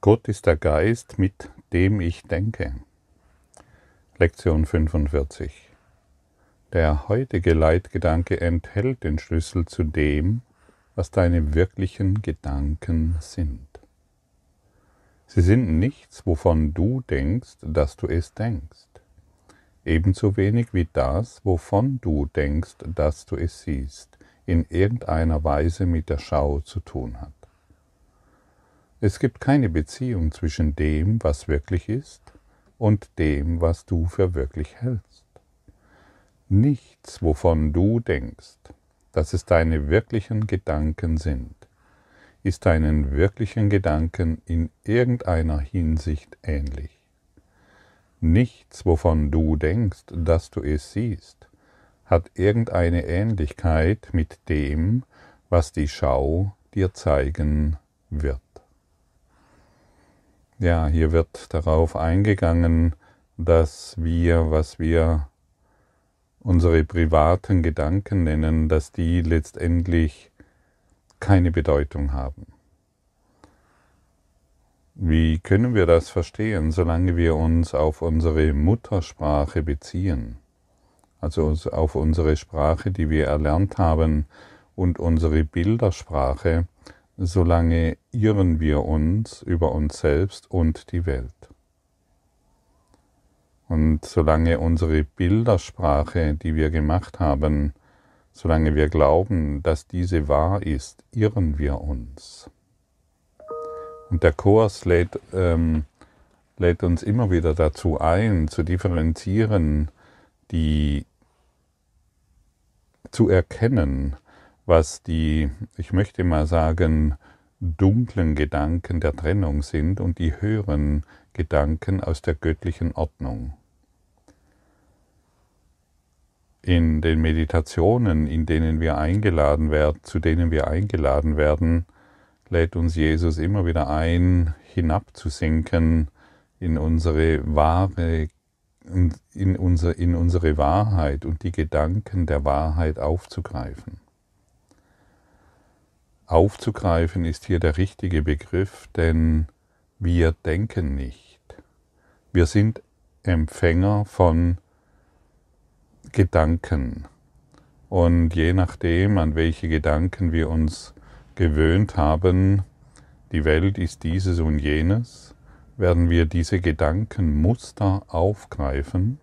Gott ist der Geist, mit dem ich denke. Lektion 45. Der heutige Leitgedanke enthält den Schlüssel zu dem, was deine wirklichen Gedanken sind. Sie sind nichts, wovon du denkst, dass du es denkst. Ebenso wenig wie das, wovon du denkst, dass du es siehst, in irgendeiner Weise mit der Schau zu tun hat. Es gibt keine Beziehung zwischen dem, was wirklich ist, und dem, was du für wirklich hältst. Nichts, wovon du denkst, dass es deine wirklichen Gedanken sind, ist deinen wirklichen Gedanken in irgendeiner Hinsicht ähnlich. Nichts, wovon du denkst, dass du es siehst, hat irgendeine Ähnlichkeit mit dem, was die Schau dir zeigen wird. Ja, hier wird darauf eingegangen, dass wir, was wir unsere privaten Gedanken nennen, dass die letztendlich keine Bedeutung haben. Wie können wir das verstehen, solange wir uns auf unsere Muttersprache beziehen, also auf unsere Sprache, die wir erlernt haben, und unsere Bildersprache, solange irren wir uns über uns selbst und die Welt. Und solange unsere Bildersprache, die wir gemacht haben, solange wir glauben, dass diese wahr ist, irren wir uns. Und der Kurs lädt, ähm, lädt uns immer wieder dazu ein, zu differenzieren, die zu erkennen, was die, ich möchte mal sagen, dunklen Gedanken der Trennung sind und die höheren Gedanken aus der göttlichen Ordnung. In den Meditationen, in denen wir eingeladen werden, zu denen wir eingeladen werden, lädt uns Jesus immer wieder ein, hinabzusinken in unsere wahre, in, unser, in unsere Wahrheit und die Gedanken der Wahrheit aufzugreifen. Aufzugreifen ist hier der richtige Begriff, denn wir denken nicht. Wir sind Empfänger von Gedanken. Und je nachdem, an welche Gedanken wir uns gewöhnt haben, die Welt ist dieses und jenes, werden wir diese Gedankenmuster aufgreifen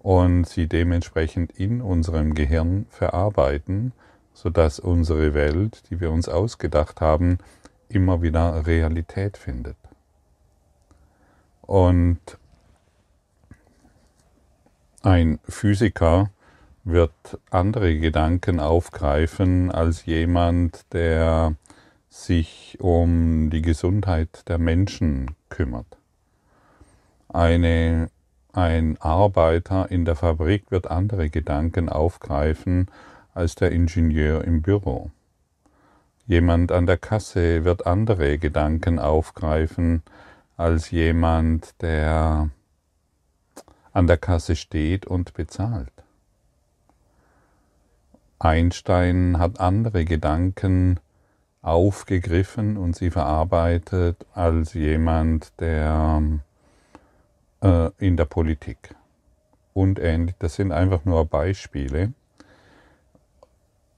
und sie dementsprechend in unserem Gehirn verarbeiten sodass unsere Welt, die wir uns ausgedacht haben, immer wieder Realität findet. Und ein Physiker wird andere Gedanken aufgreifen als jemand, der sich um die Gesundheit der Menschen kümmert. Eine, ein Arbeiter in der Fabrik wird andere Gedanken aufgreifen als der Ingenieur im Büro. Jemand an der Kasse wird andere Gedanken aufgreifen als jemand, der an der Kasse steht und bezahlt. Einstein hat andere Gedanken aufgegriffen und sie verarbeitet als jemand, der äh, in der Politik und ähnlich. Das sind einfach nur Beispiele.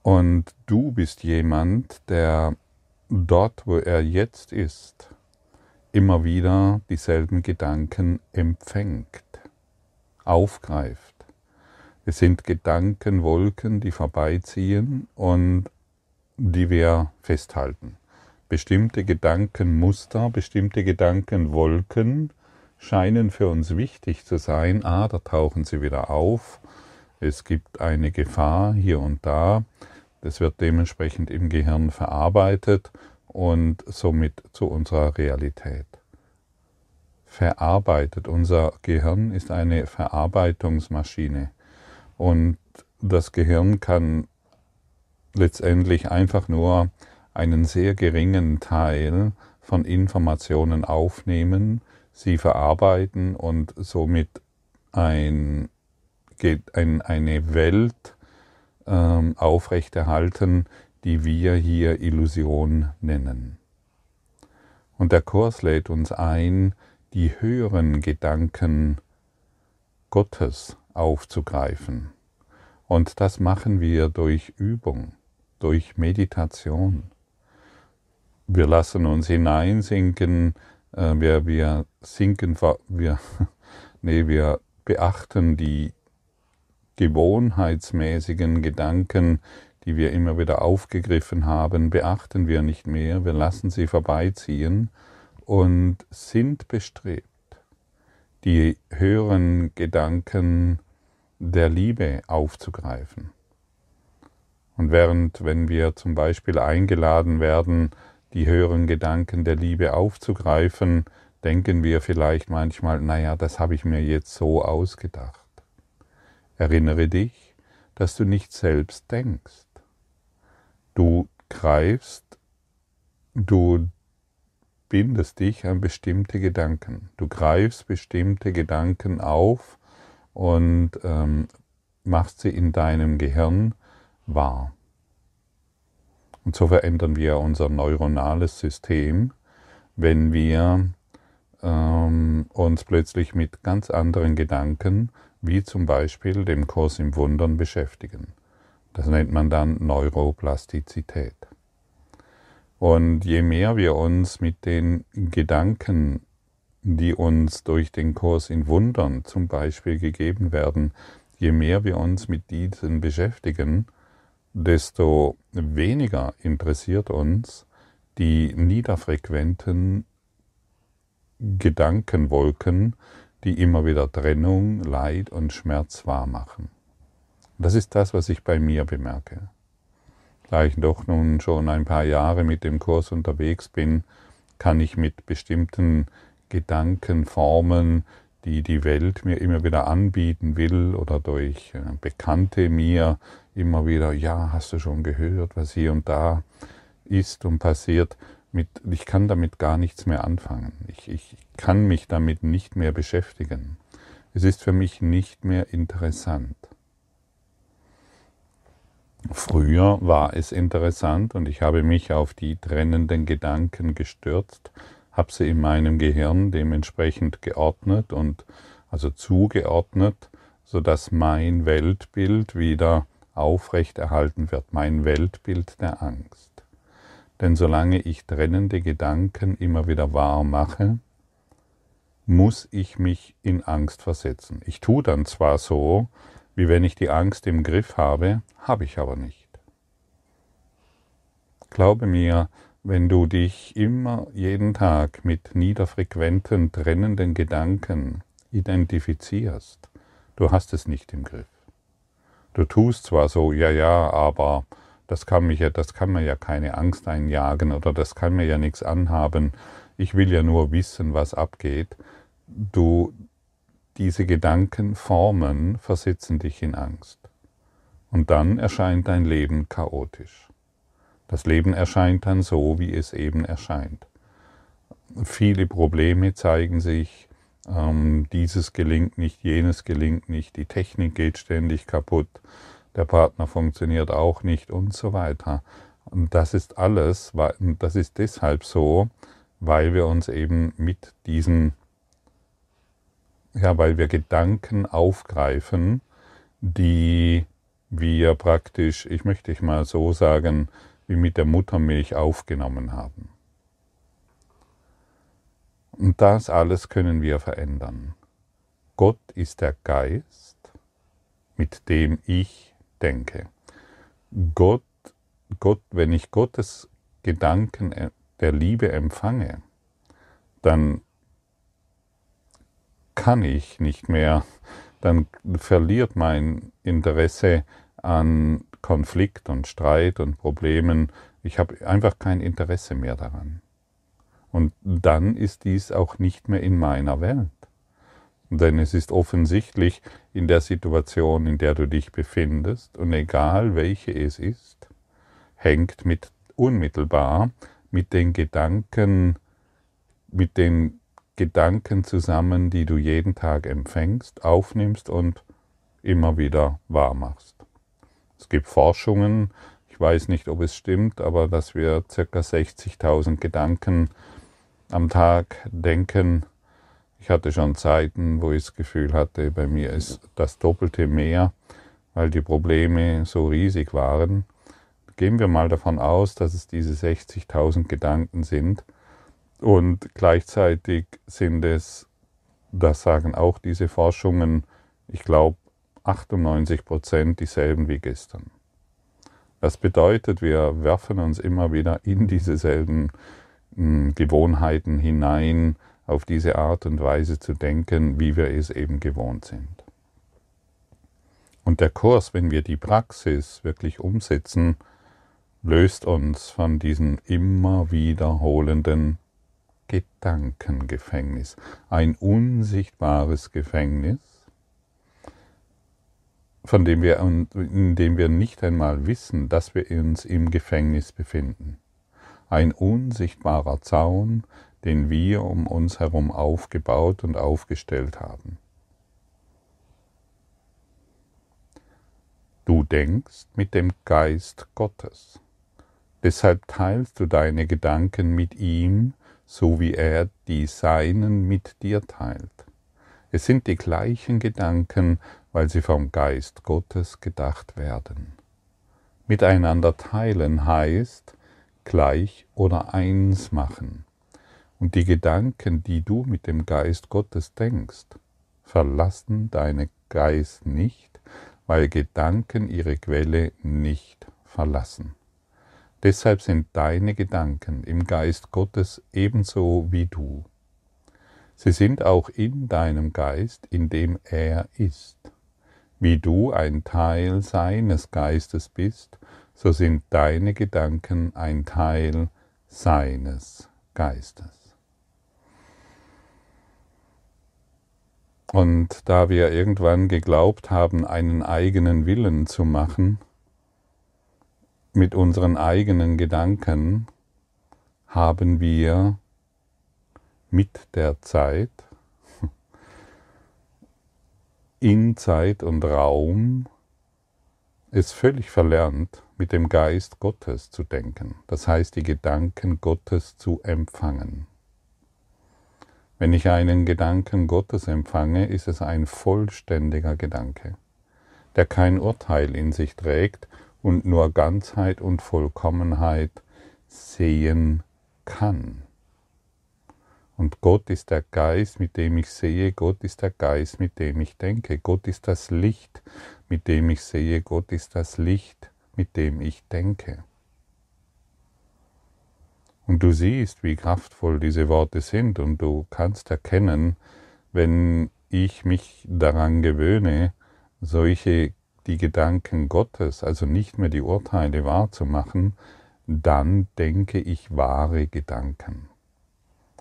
Und du bist jemand, der dort, wo er jetzt ist, immer wieder dieselben Gedanken empfängt, aufgreift. Es sind Gedankenwolken, die vorbeiziehen und die wir festhalten. Bestimmte Gedankenmuster, bestimmte Gedankenwolken scheinen für uns wichtig zu sein. Ah, da tauchen sie wieder auf. Es gibt eine Gefahr hier und da. Das wird dementsprechend im Gehirn verarbeitet und somit zu unserer Realität. Verarbeitet. Unser Gehirn ist eine Verarbeitungsmaschine und das Gehirn kann letztendlich einfach nur einen sehr geringen Teil von Informationen aufnehmen, sie verarbeiten und somit ein, ein, eine Welt aufrechterhalten, die wir hier Illusion nennen. Und der Kurs lädt uns ein, die höheren Gedanken Gottes aufzugreifen. Und das machen wir durch Übung, durch Meditation. Wir lassen uns hineinsinken, äh, wir, wir sinken, wir, nee, wir beachten die gewohnheitsmäßigen Gedanken, die wir immer wieder aufgegriffen haben, beachten wir nicht mehr, wir lassen sie vorbeiziehen und sind bestrebt, die höheren Gedanken der Liebe aufzugreifen. Und während, wenn wir zum Beispiel eingeladen werden, die höheren Gedanken der Liebe aufzugreifen, denken wir vielleicht manchmal, naja, das habe ich mir jetzt so ausgedacht. Erinnere dich, dass du nicht selbst denkst. Du greifst, du bindest dich an bestimmte Gedanken. Du greifst bestimmte Gedanken auf und ähm, machst sie in deinem Gehirn wahr. Und so verändern wir unser neuronales System, wenn wir ähm, uns plötzlich mit ganz anderen Gedanken, wie zum Beispiel dem Kurs im Wundern, beschäftigen. Das nennt man dann Neuroplastizität. Und je mehr wir uns mit den Gedanken, die uns durch den Kurs in Wundern zum Beispiel gegeben werden, je mehr wir uns mit diesen beschäftigen, desto weniger interessiert uns die niederfrequenten Gedankenwolken, die immer wieder Trennung, Leid und Schmerz wahrmachen. Das ist das, was ich bei mir bemerke da ich doch nun schon ein paar Jahre mit dem Kurs unterwegs bin, kann ich mit bestimmten Gedankenformen, die die Welt mir immer wieder anbieten will oder durch äh, Bekannte mir immer wieder, ja, hast du schon gehört, was hier und da ist und passiert, mit, ich kann damit gar nichts mehr anfangen. Ich, ich kann mich damit nicht mehr beschäftigen. Es ist für mich nicht mehr interessant. Früher war es interessant und ich habe mich auf die trennenden Gedanken gestürzt, habe sie in meinem Gehirn dementsprechend geordnet und also zugeordnet, sodass mein Weltbild wieder aufrechterhalten wird, mein Weltbild der Angst. Denn solange ich trennende Gedanken immer wieder wahr mache, muss ich mich in Angst versetzen. Ich tue dann zwar so, wie wenn ich die Angst im Griff habe, habe ich aber nicht. Glaube mir, wenn du dich immer jeden Tag mit niederfrequenten, trennenden Gedanken identifizierst, du hast es nicht im Griff. Du tust zwar so, ja, ja, aber das kann, mich ja, das kann mir ja keine Angst einjagen oder das kann mir ja nichts anhaben. Ich will ja nur wissen, was abgeht. Du, diese Gedankenformen versetzen dich in Angst. Und dann erscheint dein Leben chaotisch. Das Leben erscheint dann so, wie es eben erscheint. Viele Probleme zeigen sich, ähm, dieses gelingt nicht, jenes gelingt nicht, die Technik geht ständig kaputt, der Partner funktioniert auch nicht und so weiter. Und das ist alles, das ist deshalb so, weil wir uns eben mit diesen ja, weil wir Gedanken aufgreifen, die wir praktisch, ich möchte ich mal so sagen, wie mit der Muttermilch aufgenommen haben. Und das alles können wir verändern. Gott ist der Geist, mit dem ich denke. Gott, Gott, wenn ich Gottes Gedanken der Liebe empfange, dann kann ich nicht mehr, dann verliert mein Interesse an Konflikt und Streit und Problemen. Ich habe einfach kein Interesse mehr daran. Und dann ist dies auch nicht mehr in meiner Welt. Denn es ist offensichtlich in der Situation, in der du dich befindest, und egal welche es ist, hängt mit unmittelbar mit den Gedanken, mit den Gedanken zusammen, die du jeden Tag empfängst, aufnimmst und immer wieder wahr machst. Es gibt Forschungen, ich weiß nicht, ob es stimmt, aber dass wir ca. 60.000 Gedanken am Tag denken. Ich hatte schon Zeiten, wo ich das Gefühl hatte, bei mir ist das Doppelte mehr, weil die Probleme so riesig waren. Gehen wir mal davon aus, dass es diese 60.000 Gedanken sind und gleichzeitig sind es, das sagen auch diese Forschungen, ich glaube 98 Prozent dieselben wie gestern. Das bedeutet, wir werfen uns immer wieder in dieselben hm, Gewohnheiten hinein, auf diese Art und Weise zu denken, wie wir es eben gewohnt sind. Und der Kurs, wenn wir die Praxis wirklich umsetzen, löst uns von diesem immer wiederholenden Gedankengefängnis, ein unsichtbares Gefängnis, von dem wir, in dem wir nicht einmal wissen, dass wir uns im Gefängnis befinden. Ein unsichtbarer Zaun, den wir um uns herum aufgebaut und aufgestellt haben. Du denkst mit dem Geist Gottes. Deshalb teilst du deine Gedanken mit ihm, so wie er die Seinen mit dir teilt. Es sind die gleichen Gedanken, weil sie vom Geist Gottes gedacht werden. Miteinander teilen heißt gleich oder eins machen. Und die Gedanken, die du mit dem Geist Gottes denkst, verlassen deinen Geist nicht, weil Gedanken ihre Quelle nicht verlassen. Deshalb sind deine Gedanken im Geist Gottes ebenso wie du. Sie sind auch in deinem Geist, in dem er ist. Wie du ein Teil seines Geistes bist, so sind deine Gedanken ein Teil seines Geistes. Und da wir irgendwann geglaubt haben, einen eigenen Willen zu machen, mit unseren eigenen Gedanken, haben wir mit der Zeit in Zeit und Raum es völlig verlernt, mit dem Geist Gottes zu denken, das heißt die Gedanken Gottes zu empfangen. Wenn ich einen Gedanken Gottes empfange, ist es ein vollständiger Gedanke, der kein Urteil in sich trägt und nur Ganzheit und Vollkommenheit sehen kann. Und Gott ist der Geist, mit dem ich sehe, Gott ist der Geist, mit dem ich denke, Gott ist das Licht, mit dem ich sehe, Gott ist das Licht, mit dem ich denke. Und du siehst, wie kraftvoll diese Worte sind und du kannst erkennen, wenn ich mich daran gewöhne, solche die Gedanken Gottes, also nicht mehr die Urteile wahrzumachen, dann denke ich wahre Gedanken.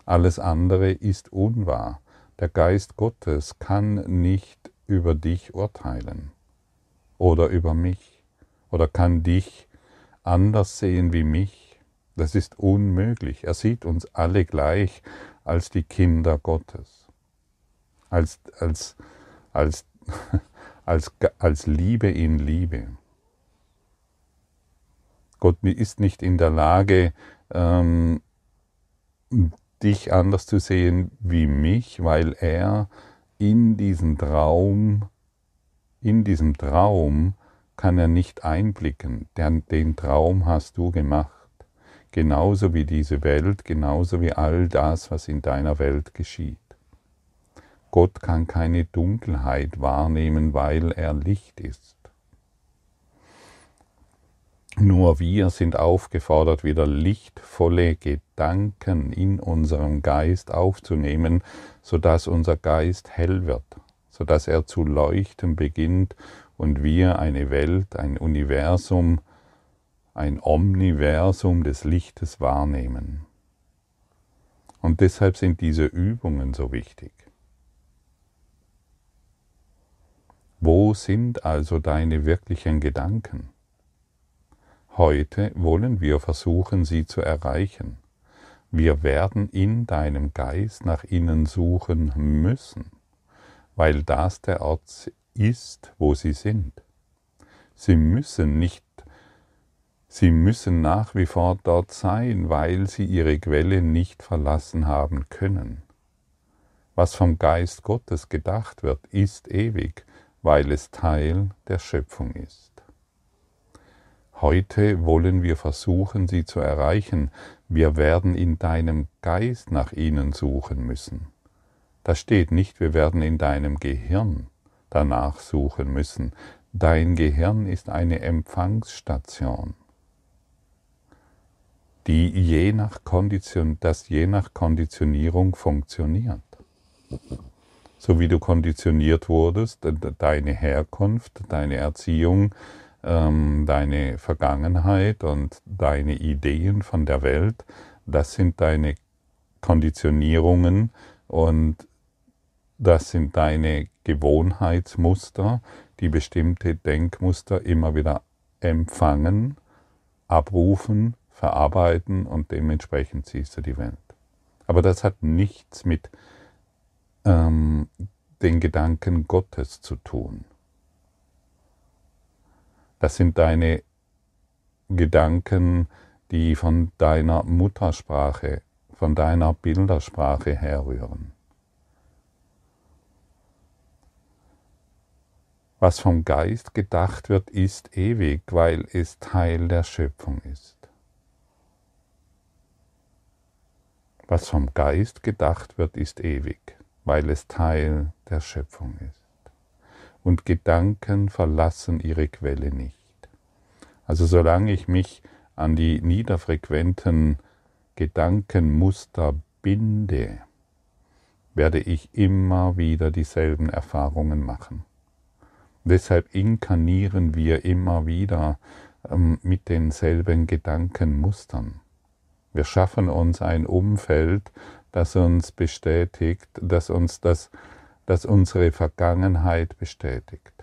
Alles andere ist unwahr. Der Geist Gottes kann nicht über dich urteilen oder über mich oder kann dich anders sehen wie mich. Das ist unmöglich. Er sieht uns alle gleich als die Kinder Gottes, als, als, als, als, als Liebe in Liebe. Gott ist nicht in der Lage, ähm, dich anders zu sehen wie mich, weil er in diesen Traum, in diesem Traum kann er nicht einblicken. Den, den Traum hast du gemacht. Genauso wie diese Welt, genauso wie all das, was in deiner Welt geschieht. Gott kann keine Dunkelheit wahrnehmen, weil er Licht ist. Nur wir sind aufgefordert, wieder lichtvolle Gedanken in unserem Geist aufzunehmen, sodass unser Geist hell wird, sodass er zu leuchten beginnt und wir eine Welt, ein Universum, ein Omniversum des Lichtes wahrnehmen. Und deshalb sind diese Übungen so wichtig. Wo sind also deine wirklichen Gedanken? Heute wollen wir versuchen, sie zu erreichen. Wir werden in deinem Geist nach ihnen suchen müssen, weil das der Ort ist, wo sie sind. Sie müssen nicht, Sie müssen nach wie vor dort sein, weil sie ihre Quelle nicht verlassen haben können. Was vom Geist Gottes gedacht wird, ist ewig, weil es Teil der Schöpfung ist. Heute wollen wir versuchen, sie zu erreichen. Wir werden in deinem Geist nach ihnen suchen müssen. Da steht nicht, wir werden in deinem Gehirn danach suchen müssen. Dein Gehirn ist eine Empfangsstation, die je nach Kondition, das je nach Konditionierung funktioniert. So wie du konditioniert wurdest, deine Herkunft, deine Erziehung, ähm, deine Vergangenheit und deine Ideen von der Welt, das sind deine Konditionierungen und das sind deine Gewohnheitsmuster, die bestimmte Denkmuster immer wieder empfangen, abrufen, verarbeiten und dementsprechend siehst du die Welt. Aber das hat nichts mit ähm, den Gedanken Gottes zu tun. Das sind deine Gedanken, die von deiner Muttersprache, von deiner Bildersprache herrühren. Was vom Geist gedacht wird, ist ewig, weil es Teil der Schöpfung ist. Was vom Geist gedacht wird, ist ewig weil es Teil der Schöpfung ist. Und Gedanken verlassen ihre Quelle nicht. Also solange ich mich an die niederfrequenten Gedankenmuster binde, werde ich immer wieder dieselben Erfahrungen machen. deshalb inkarnieren wir immer wieder ähm, mit denselben Gedankenmustern. Wir schaffen uns ein Umfeld, das uns bestätigt, dass uns das, dass unsere Vergangenheit bestätigt.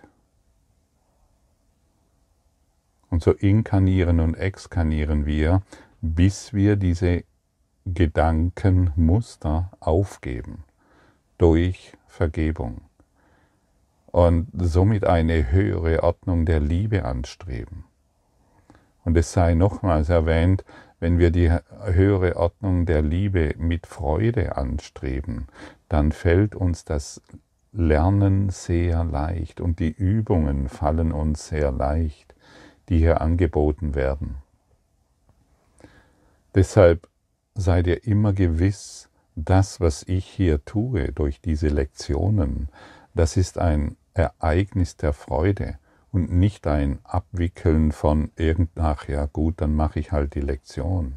Und so inkarnieren und exkarnieren wir, bis wir diese Gedankenmuster aufgeben durch Vergebung und somit eine höhere Ordnung der Liebe anstreben. Und es sei nochmals erwähnt, wenn wir die höhere Ordnung der Liebe mit Freude anstreben, dann fällt uns das Lernen sehr leicht und die Übungen fallen uns sehr leicht, die hier angeboten werden. Deshalb seid ihr immer gewiss, das, was ich hier tue durch diese Lektionen, das ist ein Ereignis der Freude und nicht ein Abwickeln von irgend, ja gut, dann mache ich halt die Lektion.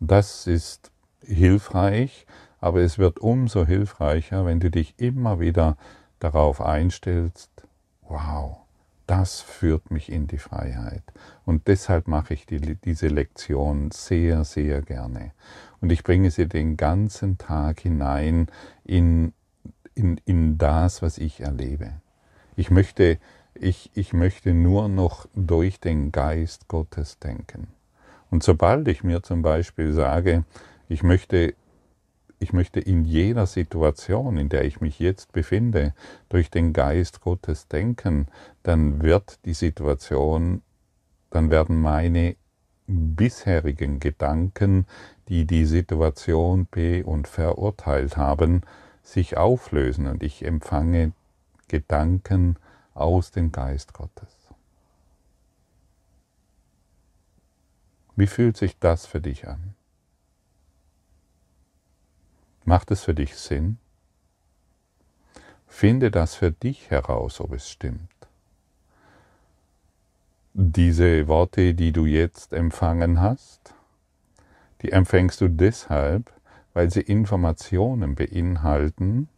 Das ist hilfreich, aber es wird umso hilfreicher, wenn du dich immer wieder darauf einstellst, wow, das führt mich in die Freiheit. Und deshalb mache ich die, diese Lektion sehr, sehr gerne. Und ich bringe sie den ganzen Tag hinein in, in, in das, was ich erlebe. Ich möchte ich, ich möchte nur noch durch den Geist Gottes denken. Und sobald ich mir zum Beispiel sage, ich möchte, ich möchte in jeder Situation, in der ich mich jetzt befinde, durch den Geist Gottes denken, dann wird die Situation, dann werden meine bisherigen Gedanken, die die Situation be- und verurteilt haben, sich auflösen und ich empfange Gedanken, aus dem Geist Gottes. Wie fühlt sich das für dich an? Macht es für dich Sinn? Finde das für dich heraus, ob es stimmt. Diese Worte, die du jetzt empfangen hast, die empfängst du deshalb, weil sie Informationen beinhalten,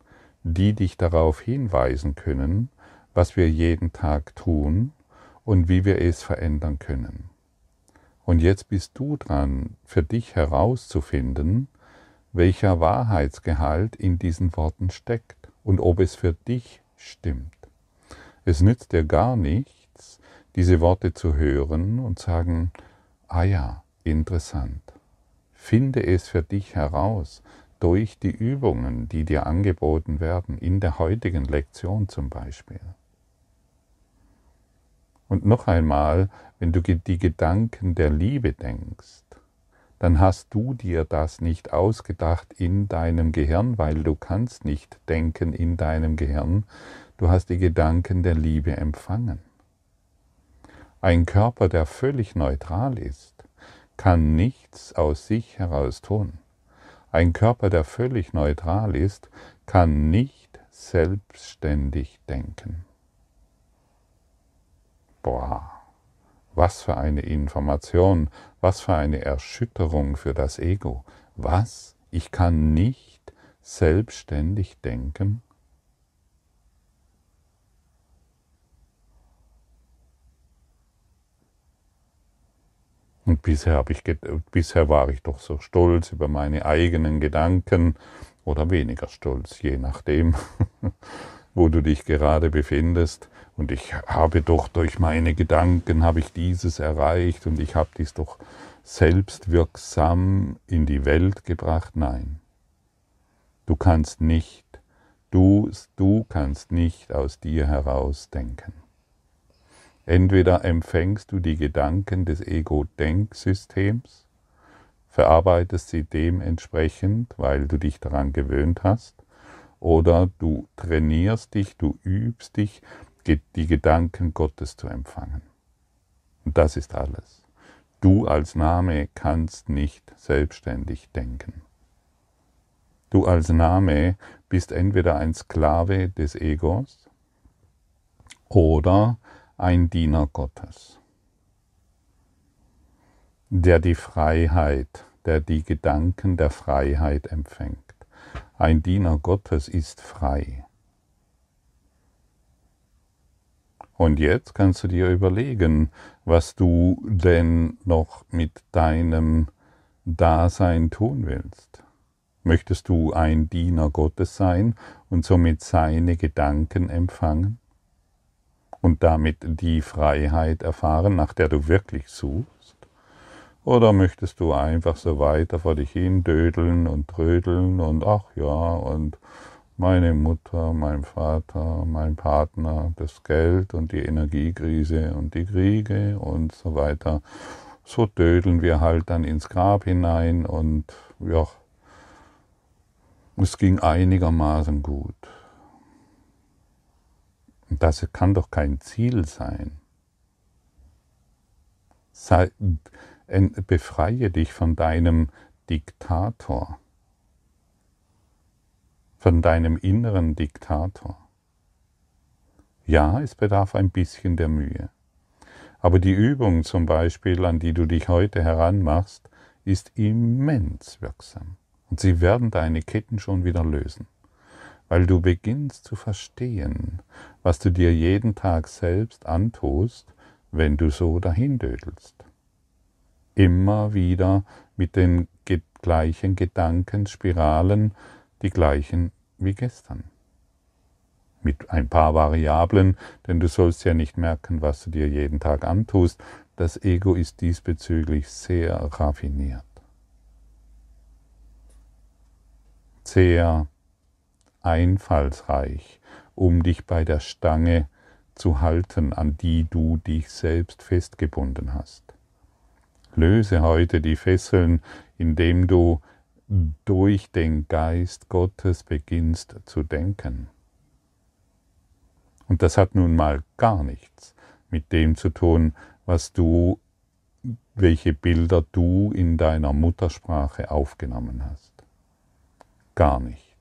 die dich darauf hinweisen können, was wir jeden Tag tun und wie wir es verändern können. Und jetzt bist du dran, für dich herauszufinden, welcher Wahrheitsgehalt in diesen Worten steckt und ob es für dich stimmt. Es nützt dir gar nichts, diese Worte zu hören und sagen, ah ja, interessant. Finde es für dich heraus durch die Übungen, die dir angeboten werden, in der heutigen Lektion zum Beispiel. Und noch einmal, wenn du die Gedanken der Liebe denkst, dann hast du dir das nicht ausgedacht in deinem Gehirn, weil du kannst nicht denken in deinem Gehirn, du hast die Gedanken der Liebe empfangen. Ein Körper, der völlig neutral ist, kann nichts aus sich heraus tun. Ein Körper, der völlig neutral ist, kann nicht selbstständig denken. Boah, was für eine Information, was für eine Erschütterung für das Ego. Was? Ich kann nicht selbstständig denken? Und bisher, ich, bisher war ich doch so stolz über meine eigenen Gedanken oder weniger stolz, je nachdem, wo du dich gerade befindest. Und ich habe doch durch meine Gedanken, habe ich dieses erreicht und ich habe dies doch selbstwirksam in die Welt gebracht. Nein, du kannst nicht, du, du kannst nicht aus dir heraus denken. Entweder empfängst du die Gedanken des Ego-Denksystems, verarbeitest sie dementsprechend, weil du dich daran gewöhnt hast, oder du trainierst dich, du übst dich, die Gedanken Gottes zu empfangen. Und das ist alles. Du als Name kannst nicht selbstständig denken. Du als Name bist entweder ein Sklave des Egos oder ein Diener Gottes, der die Freiheit, der die Gedanken der Freiheit empfängt. Ein Diener Gottes ist frei. Und jetzt kannst du dir überlegen, was du denn noch mit deinem Dasein tun willst. Möchtest du ein Diener Gottes sein und somit seine Gedanken empfangen? und damit die Freiheit erfahren, nach der du wirklich suchst? Oder möchtest du einfach so weiter vor dich hin dödeln und trödeln und ach ja, und meine Mutter, mein Vater, mein Partner, das Geld und die Energiekrise und die Kriege und so weiter. So dödeln wir halt dann ins Grab hinein und ja, es ging einigermaßen gut. Das kann doch kein Ziel sein. Sei, befreie dich von deinem Diktator, von deinem inneren Diktator. Ja, es bedarf ein bisschen der Mühe. Aber die Übung zum Beispiel, an die du dich heute heranmachst, ist immens wirksam. Und sie werden deine Ketten schon wieder lösen weil du beginnst zu verstehen, was du dir jeden Tag selbst antust, wenn du so dahindödelst. Immer wieder mit den gleichen Gedankenspiralen, die gleichen wie gestern. Mit ein paar Variablen, denn du sollst ja nicht merken, was du dir jeden Tag antust. Das Ego ist diesbezüglich sehr raffiniert. Sehr einfallsreich, um dich bei der Stange zu halten, an die du dich selbst festgebunden hast. Löse heute die Fesseln, indem du durch den Geist Gottes beginnst zu denken. Und das hat nun mal gar nichts mit dem zu tun, was du, welche Bilder du in deiner Muttersprache aufgenommen hast. Gar nicht.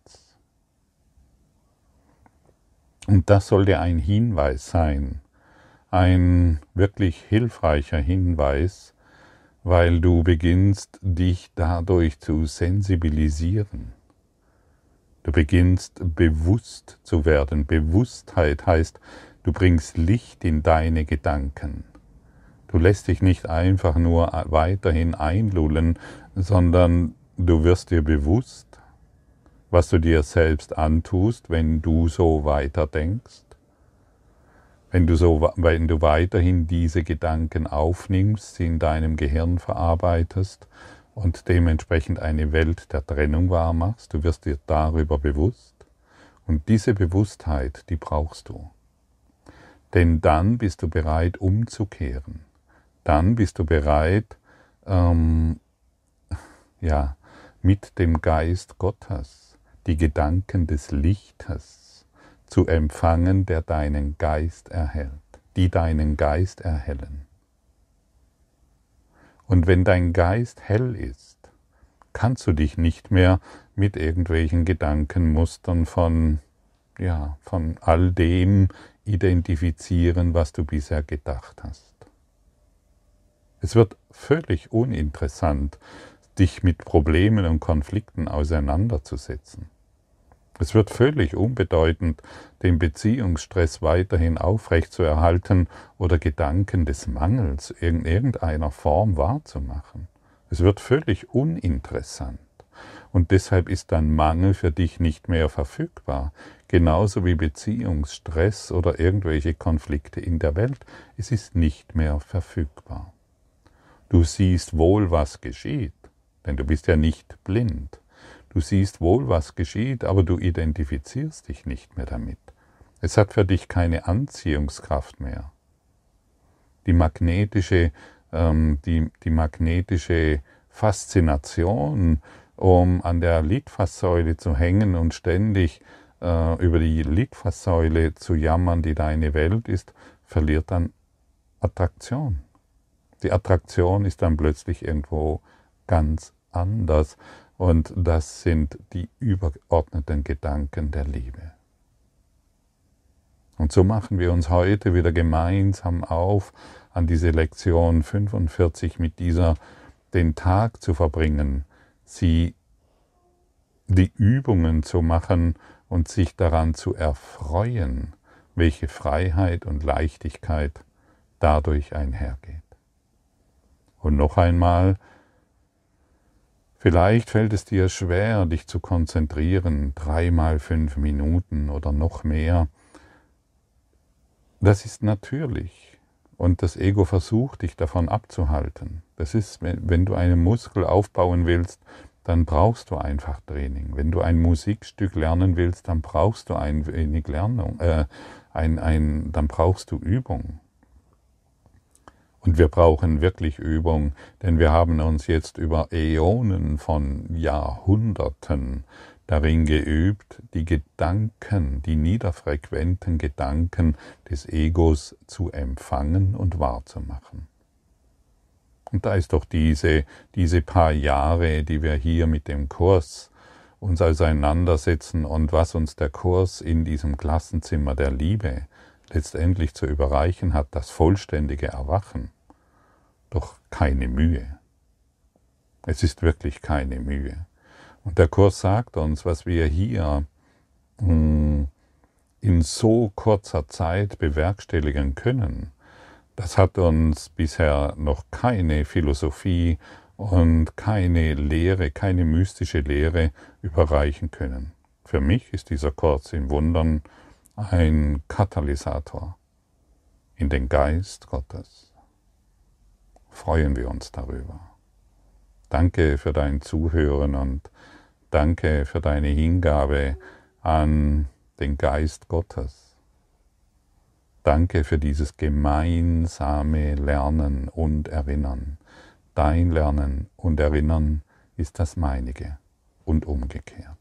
Und das sollte ein Hinweis sein, ein wirklich hilfreicher Hinweis, weil du beginnst dich dadurch zu sensibilisieren. Du beginnst bewusst zu werden. Bewusstheit heißt, du bringst Licht in deine Gedanken. Du lässt dich nicht einfach nur weiterhin einlullen, sondern du wirst dir bewusst, was du dir selbst antust, wenn du so weiterdenkst, wenn du, so, wenn du weiterhin diese Gedanken aufnimmst, sie in deinem Gehirn verarbeitest und dementsprechend eine Welt der Trennung wahrmachst, du wirst dir darüber bewusst und diese Bewusstheit, die brauchst du. Denn dann bist du bereit umzukehren. Dann bist du bereit, ähm, ja, mit dem Geist Gottes die Gedanken des Lichtes zu empfangen, der deinen Geist erhält, die deinen Geist erhellen. Und wenn dein Geist hell ist, kannst du dich nicht mehr mit irgendwelchen Gedankenmustern von, ja, von all dem identifizieren, was du bisher gedacht hast. Es wird völlig uninteressant, dich mit Problemen und Konflikten auseinanderzusetzen. Es wird völlig unbedeutend, den Beziehungsstress weiterhin aufrechtzuerhalten oder Gedanken des Mangels in irgendeiner Form wahrzumachen. Es wird völlig uninteressant. Und deshalb ist dein Mangel für dich nicht mehr verfügbar, genauso wie Beziehungsstress oder irgendwelche Konflikte in der Welt. Es ist nicht mehr verfügbar. Du siehst wohl, was geschieht, denn du bist ja nicht blind. Du siehst wohl, was geschieht, aber du identifizierst dich nicht mehr damit. Es hat für dich keine Anziehungskraft mehr. Die magnetische, ähm, die, die magnetische Faszination, um an der Litfaßsäule zu hängen und ständig äh, über die Litfaßsäule zu jammern, die deine Welt ist, verliert dann Attraktion. Die Attraktion ist dann plötzlich irgendwo ganz anders. Und das sind die übergeordneten Gedanken der Liebe. Und so machen wir uns heute wieder gemeinsam auf, an diese Lektion 45 mit dieser, den Tag zu verbringen, sie die Übungen zu machen und sich daran zu erfreuen, welche Freiheit und Leichtigkeit dadurch einhergeht. Und noch einmal, Vielleicht fällt es dir schwer, dich zu konzentrieren, dreimal fünf Minuten oder noch mehr. Das ist natürlich. Und das Ego versucht, dich davon abzuhalten. Das ist, wenn du einen Muskel aufbauen willst, dann brauchst du einfach Training. Wenn du ein Musikstück lernen willst, dann brauchst du ein wenig Lernung, äh, ein, ein, dann brauchst du Übung. Und wir brauchen wirklich Übung, denn wir haben uns jetzt über Äonen von Jahrhunderten darin geübt, die Gedanken, die niederfrequenten Gedanken des Egos zu empfangen und wahrzumachen. Und da ist doch diese, diese paar Jahre, die wir hier mit dem Kurs uns auseinandersetzen und was uns der Kurs in diesem Klassenzimmer der Liebe letztendlich zu überreichen hat, das vollständige Erwachen. Doch keine Mühe. Es ist wirklich keine Mühe. Und der Kurs sagt uns, was wir hier hm, in so kurzer Zeit bewerkstelligen können, das hat uns bisher noch keine Philosophie und keine Lehre, keine mystische Lehre überreichen können. Für mich ist dieser Kurs in Wundern ein Katalysator in den Geist Gottes. Freuen wir uns darüber. Danke für dein Zuhören und danke für deine Hingabe an den Geist Gottes. Danke für dieses gemeinsame Lernen und Erinnern. Dein Lernen und Erinnern ist das meinige und umgekehrt.